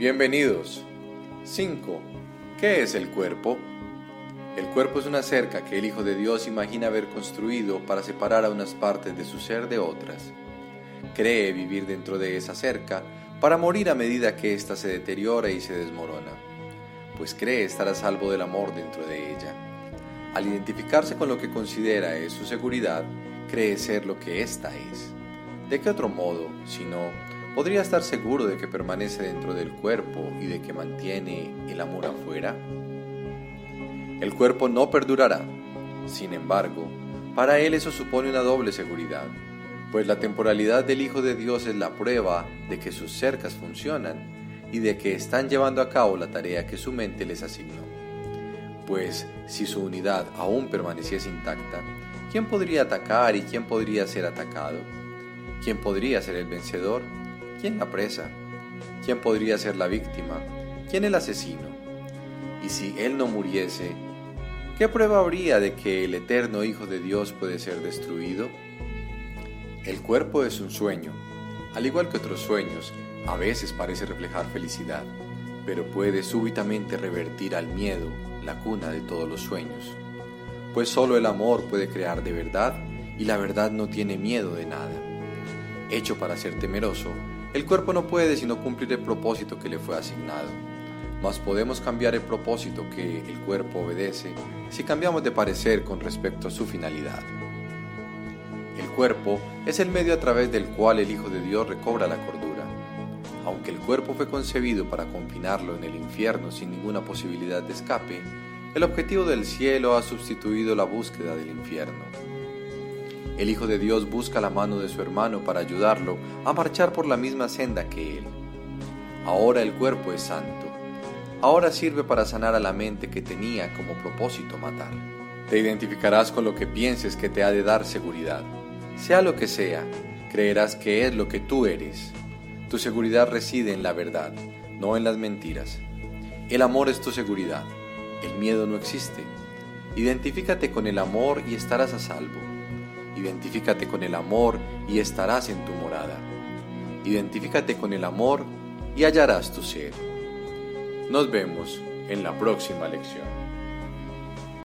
Bienvenidos. 5. ¿Qué es el cuerpo? El cuerpo es una cerca que el Hijo de Dios imagina haber construido para separar a unas partes de su ser de otras. Cree vivir dentro de esa cerca para morir a medida que ésta se deteriora y se desmorona, pues cree estar a salvo del amor dentro de ella. Al identificarse con lo que considera es su seguridad, cree ser lo que ésta es. ¿De qué otro modo, si no, podría estar seguro de que permanece dentro del cuerpo y de que mantiene el amor afuera? El cuerpo no perdurará. Sin embargo, para él eso supone una doble seguridad, pues la temporalidad del Hijo de Dios es la prueba de que sus cercas funcionan y de que están llevando a cabo la tarea que su mente les asignó. Pues si su unidad aún permaneciese intacta, ¿quién podría atacar y quién podría ser atacado? ¿Quién podría ser el vencedor? ¿Quién la presa? ¿Quién podría ser la víctima? ¿Quién el asesino? Y si él no muriese, ¿qué prueba habría de que el eterno Hijo de Dios puede ser destruido? El cuerpo es un sueño. Al igual que otros sueños, a veces parece reflejar felicidad, pero puede súbitamente revertir al miedo, la cuna de todos los sueños. Pues solo el amor puede crear de verdad y la verdad no tiene miedo de nada. Hecho para ser temeroso, el cuerpo no puede sino cumplir el propósito que le fue asignado. Mas podemos cambiar el propósito que el cuerpo obedece si cambiamos de parecer con respecto a su finalidad. El cuerpo es el medio a través del cual el Hijo de Dios recobra la cordura. Aunque el cuerpo fue concebido para confinarlo en el infierno sin ninguna posibilidad de escape, el objetivo del cielo ha sustituido la búsqueda del infierno. El Hijo de Dios busca la mano de su hermano para ayudarlo a marchar por la misma senda que él. Ahora el cuerpo es santo. Ahora sirve para sanar a la mente que tenía como propósito matar. Te identificarás con lo que pienses que te ha de dar seguridad. Sea lo que sea, creerás que es lo que tú eres. Tu seguridad reside en la verdad, no en las mentiras. El amor es tu seguridad. El miedo no existe. Identifícate con el amor y estarás a salvo. Identifícate con el amor y estarás en tu morada. Identifícate con el amor y hallarás tu ser. Nos vemos en la próxima lección.